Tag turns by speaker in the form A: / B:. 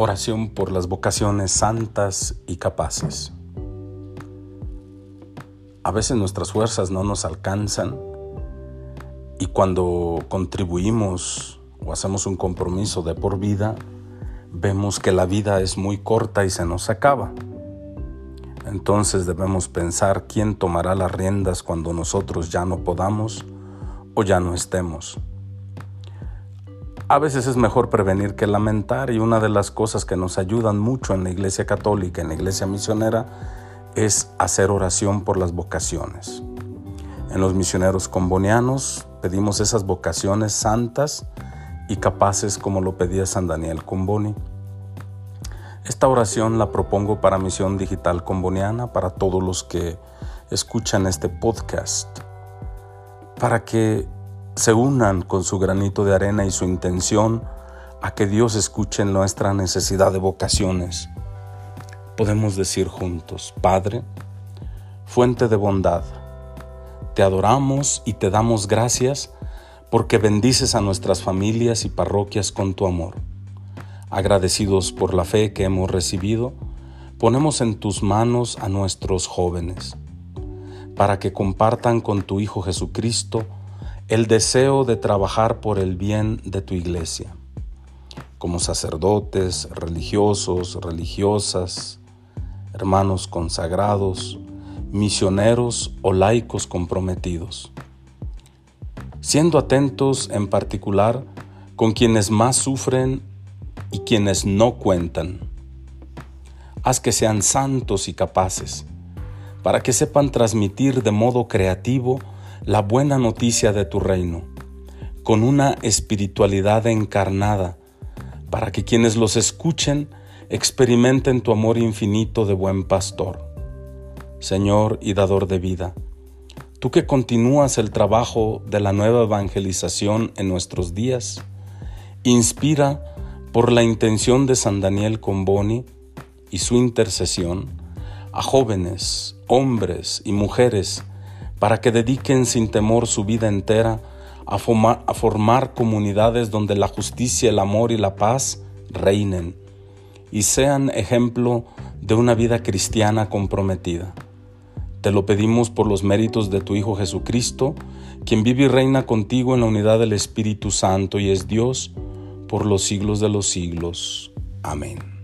A: Oración por las vocaciones santas y capaces. A veces nuestras fuerzas no nos alcanzan y cuando contribuimos o hacemos un compromiso de por vida, vemos que la vida es muy corta y se nos acaba. Entonces debemos pensar quién tomará las riendas cuando nosotros ya no podamos o ya no estemos. A veces es mejor prevenir que lamentar y una de las cosas que nos ayudan mucho en la Iglesia Católica, en la Iglesia Misionera, es hacer oración por las vocaciones. En los misioneros combonianos pedimos esas vocaciones santas y capaces como lo pedía San Daniel Comboni. Esta oración la propongo para Misión Digital Comboniana, para todos los que escuchan este podcast, para que se unan con su granito de arena y su intención a que Dios escuche nuestra necesidad de vocaciones. Podemos decir juntos, Padre, fuente de bondad, te adoramos y te damos gracias porque bendices a nuestras familias y parroquias con tu amor. Agradecidos por la fe que hemos recibido, ponemos en tus manos a nuestros jóvenes, para que compartan con tu Hijo Jesucristo el deseo de trabajar por el bien de tu iglesia, como sacerdotes, religiosos, religiosas, hermanos consagrados, misioneros o laicos comprometidos, siendo atentos en particular con quienes más sufren y quienes no cuentan. Haz que sean santos y capaces, para que sepan transmitir de modo creativo la buena noticia de tu reino, con una espiritualidad encarnada, para que quienes los escuchen experimenten tu amor infinito de buen pastor. Señor y dador de vida, tú que continúas el trabajo de la nueva evangelización en nuestros días, inspira por la intención de San Daniel Comboni y su intercesión a jóvenes, hombres y mujeres para que dediquen sin temor su vida entera a, formar, comunidades donde la justicia, el amor y la paz reinen y sean ejemplo de una vida cristiana comprometida. Te lo pedimos por los méritos de tu Hijo Jesucristo, quien vive y reina contigo en la unidad del Espíritu Santo y es Dios por los siglos de los siglos. Amén.